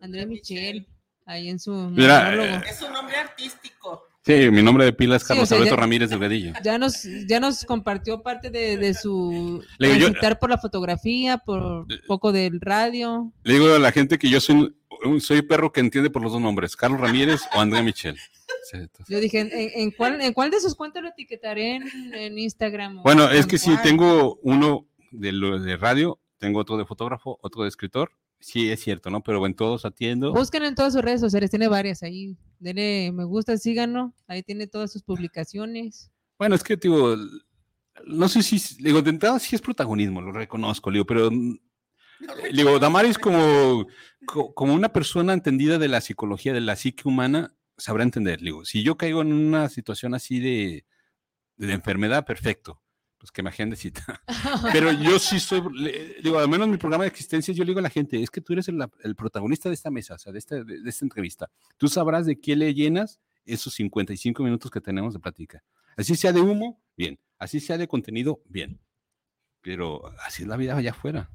André Michel ahí en su
Mira,
monólogo.
eh,
Es un nombre artístico.
Sí, mi nombre de pila es
Sí,
Carlos
o sea,
Alberto
ya-
Ramírez Delgadillo.
ya nos ya nos compartió parte de, de su
Le digo, yo-
por la fotografía, por poco del radio.
Le digo a la gente que yo soy un, un- soy perro que entiende por los dos nombres, Carlos Ramírez o Andrea Michel. Sí,
Yo dije, ¿en, en cuál, ¿en cuál de sus cuentas lo etiquetaré en, en Instagram?
Bueno, es que sí,
cuál?
tengo uno de, lo de radio, tengo otro de fotógrafo, otro de escritor. Sí, es cierto, ¿no? Pero en todos atiendo.
Busquen en todas sus redes sociales, tiene varias ahí. Denle me gusta, síganlo. Ahí tiene todas sus publicaciones.
Bueno, es que, digo, no sé si, digo, de entrada sí es protagonismo, lo reconozco, digo, pero, mm, digo, Damaris como, co- como una persona entendida de la psicología, de la psique humana, sabrá entender, digo, si yo caigo en una situación así de, de enfermedad, perfecto, pues que me agende cita. Pero yo sí soy, le- digo, al menos en mi programa de existencia, yo le digo a la gente, es que tú eres el, el protagonista de esta mesa, o sea, de esta, de, de esta entrevista. Tú sabrás de qué le llenas esos 55 minutos que tenemos de plática. Así sea de humo, bien. Así sea de contenido, bien. Pero así es la vida allá afuera.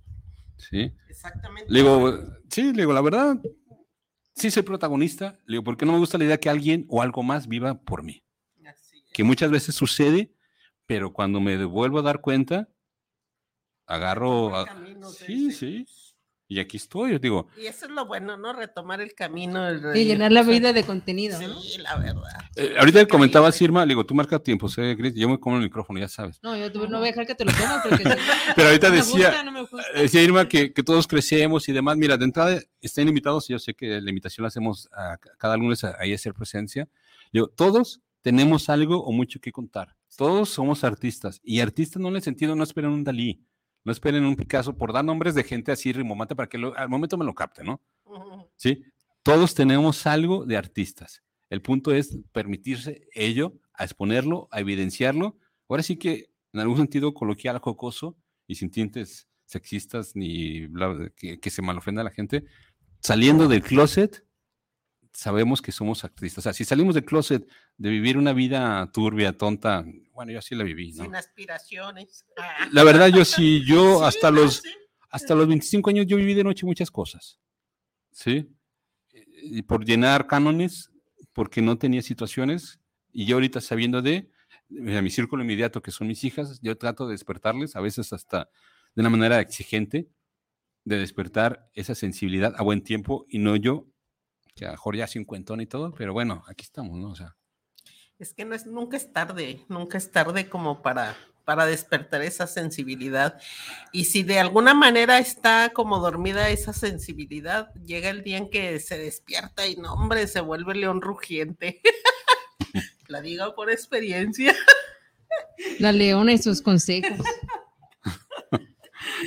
¿Sí?
Exactamente.
Le digo, sí, le digo, la verdad, sí soy protagonista. Le digo, porque no me gusta la idea que alguien o algo más viva por mí.
Así es.
Que muchas veces sucede, pero cuando me vuelvo a dar cuenta, agarro. A- sí, sí. Y aquí estoy, yo digo,
Y eso es lo bueno, ¿no? Retomar el camino. el
Y llenar la vida de contenido. ¿no?
Sí, la verdad.
eh, ahorita le comentaba a
Increíble.
Irma, le digo, tú marca tiempo, ¿sí, Gris? yo me como el micrófono, ya sabes.
No, yo no voy a dejar que te lo comas porque
Pero ahorita
no
decía,
gusta, no
decía Irma que, que todos crecemos y demás. Mira, de entrada están invitados, y yo sé que la invitación la hacemos a ca- cada lunes a- ahí a hacer presencia. Digo, todos tenemos algo o mucho que contar. Todos somos artistas. Y artistas no en el sentido, no esperen un Dalí, no esperen un Picasso por dar nombres de gente así rimomante para que lo- al momento me lo capte, ¿no? ¿Sí? Todos tenemos algo de artistas. El punto es permitirse ello, a exponerlo, a evidenciarlo. Ahora sí que, en algún sentido coloquial, jocoso y sin tintes sexistas ni bla- que, que se malofenda a la gente, saliendo del closet, sabemos que somos artistas. O sea, si salimos del closet de vivir una vida turbia, tonta, bueno, yo así la viví, ¿no?
Sin aspiraciones. Ah.
La verdad, yo sí, yo
Sí,
hasta
¿no?
los
Sí.
hasta los 25 años yo viví de noche muchas cosas. ¿Sí? Y por llenar cánones, porque no tenía situaciones. Y yo ahorita sabiendo de, de mi círculo inmediato, que son mis hijas, yo trato de despertarles, a veces hasta de una manera exigente, de despertar esa sensibilidad a buen tiempo y no yo, que a lo mejor ya cincuentón y todo, pero bueno, aquí estamos, ¿no? O sea,
Es que no es, nunca es tarde, nunca es tarde como para, para despertar esa sensibilidad. Y si de alguna manera está como dormida esa sensibilidad, llega el día en que se despierta y no, hombre, se vuelve león rugiente. La digo por experiencia.
La leona y sus consejos.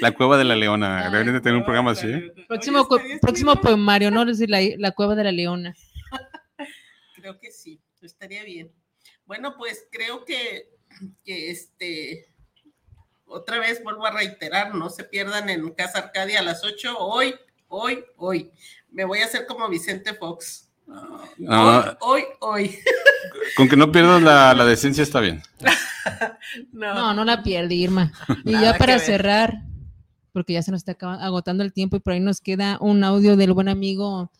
La cueva de la leona,
Ay,
deberían de tener un programa así. ¿eh?
Próximo,
Oye,
próximo poemario, ¿no? Es decir, la, la cueva de la leona.
Creo que sí, estaría bien. Bueno, pues creo que, que este, otra vez vuelvo a reiterar, no se pierdan en Casa Arcadia a las 8, hoy, hoy, hoy. Me voy a hacer como Vicente Fox.
Ah,
Hoy, hoy, hoy.
con que no pierdas la, la decencia está bien.
No,
No, no la pierde, Irma. Y
Nada
ya para
ver.
cerrar, porque ya se nos está agotando el tiempo y por ahí nos queda un audio del buen amigo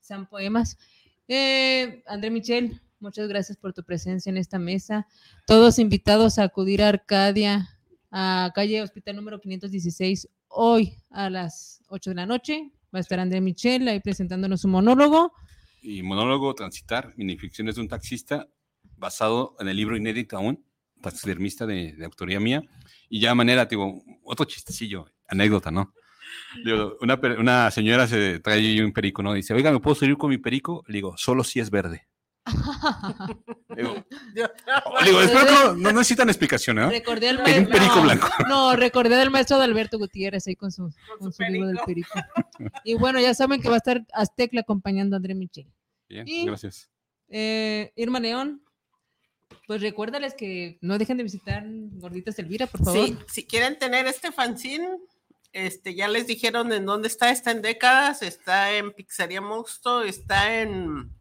San Poemas. Eh, André Michel, muchas gracias por tu presencia en esta mesa. Todos invitados a acudir a Arcadia, a calle Hospital número 516, hoy a las 8 de la noche. Va a estar André Michel ahí presentándonos su monólogo.
Y monólogo Transitar, minificciones de un taxista, basado en el libro inédito aún taxidermista de, de autoría mía. Y ya de manera, digo, otro chistecillo, anécdota, ¿no? Digo, una, una señora se trae un perico, ¿no? Dice, oiga, ¿me puedo salir con mi perico? Le digo, solo si es verde. Digo, oh, digo, espero que no, no necesitan explicación, ¿no?
Recordé al
Que hay un
maestro.
perico
no,
blanco.
No, recordé del maestro de Alberto Gutiérrez ahí con su,
Con
con
su
su libro del
perico.
perico. Y bueno, ya saben que va a estar Aztecla acompañando a André Michel.
Bien,
Y-
gracias.
Eh, Irma León, pues recuérdales que no dejen de visitar Gorditas Elvira, por favor.
Sí, si quieren tener este fanzine, este, ya les dijeron en dónde está, está en décadas, está en Pizzería Mosto, está en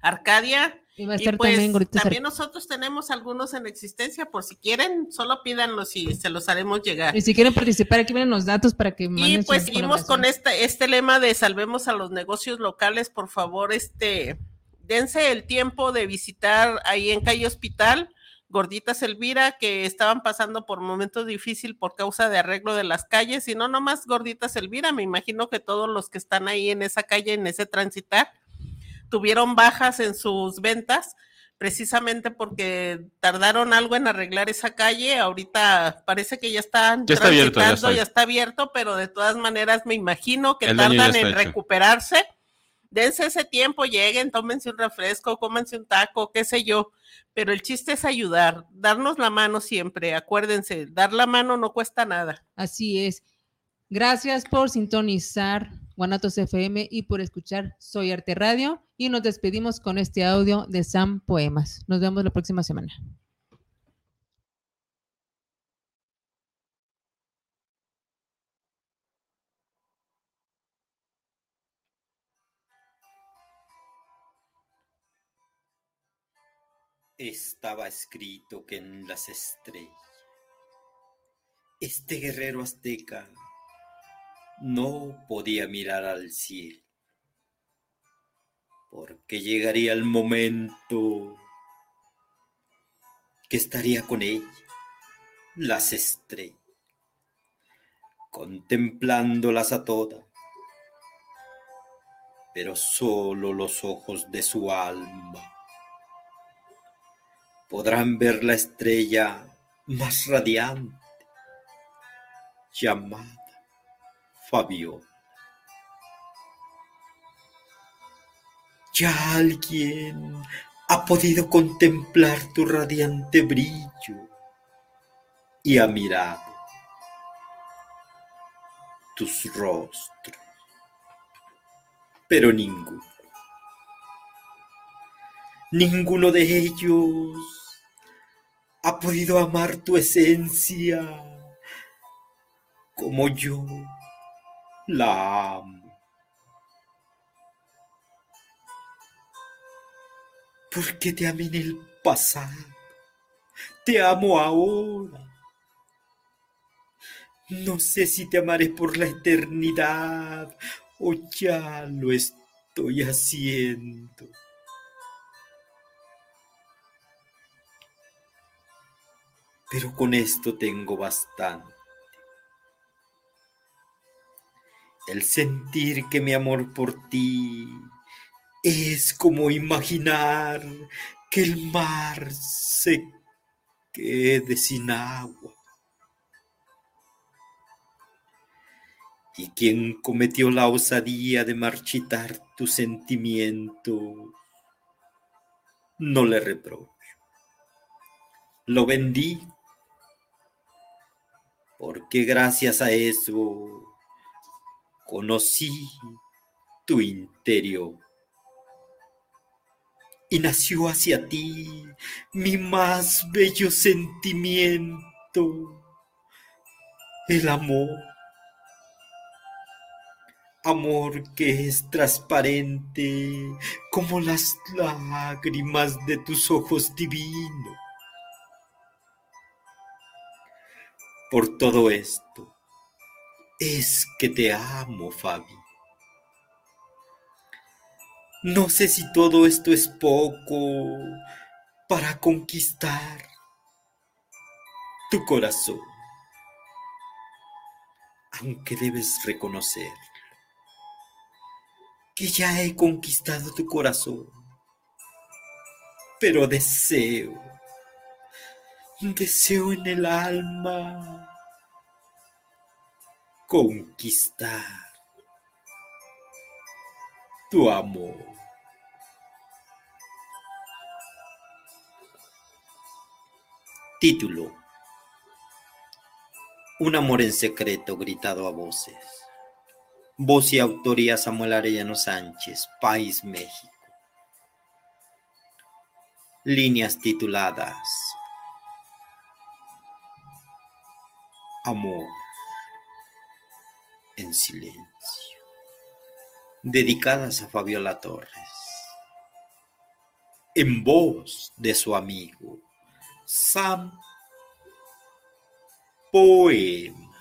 Arcadia.
Y va a
Y
estar
pues
también
también nosotros tenemos algunos en existencia, por si quieren, solo pídanlos y se los haremos llegar.
Y si quieren participar, aquí vienen los datos para que
Y pues seguimos con este, este lema de salvemos a los negocios locales, por favor, este, dense el tiempo de visitar ahí en Calle Hospital, Gorditas Elvira, que estaban pasando por momentos difíciles por causa de arreglo de las calles, y no nomás Gorditas Elvira, me imagino que todos los que están ahí en esa calle, en ese transitar, tuvieron bajas en sus ventas, precisamente porque tardaron algo en arreglar esa calle. Ahorita parece que ya están
Ya está abierto, ya está.
ya está abierto, pero de todas maneras me imagino que
El
tardan en
hecho.
recuperarse. Dense ese tiempo, lleguen, tómense un refresco, cómanse un taco, qué sé yo. Pero el chiste es ayudar, darnos la mano siempre. Acuérdense, dar la mano no cuesta nada.
Así es. Gracias por sintonizar Guanatos FM y por escuchar Soy Arte Radio. Y nos despedimos con este audio de Sam Poemas. Nos vemos la próxima semana.
Estaba escrito que en las estrellas. Este guerrero azteca no podía mirar al cielo, porque llegaría el momento que estaría con ella, las estrellas, contemplándolas a todas, pero solo los ojos de su alma podrán ver la estrella más radiante llamada Fabiola. Ya alguien ha podido contemplar tu radiante brillo y ha mirado tus rostros, pero ninguno, ninguno de ellos ha podido amar tu esencia como yo la amo. Porque te amé en el pasado, te amo ahora. No sé si te amaré por la eternidad o ya lo estoy haciendo. Pero con esto tengo bastante. El sentir que mi amor por ti es como imaginar que el mar se quede sin agua. Y quien cometió la osadía de marchitar tu sentimiento, no le reprocho. Lo bendigo, porque gracias a eso conocí tu interior. Y nació hacia ti mi más bello sentimiento, el amor. Amor que es transparente como las lágrimas de tus ojos divinos. Por todo esto, es que te amo, Fabi. No sé si todo esto es poco para conquistar tu corazón, aunque debes reconocer que ya he conquistado tu corazón, pero deseo, deseo en el alma conquistar tu amor. Título. Un amor en secreto gritado a voces. Voz y autoría Samuel Arellano Sánchez, País México. Líneas tituladas Amor en silencio. Dedicadas a Fabiola Torres. En voz de su amigo Sam Poema.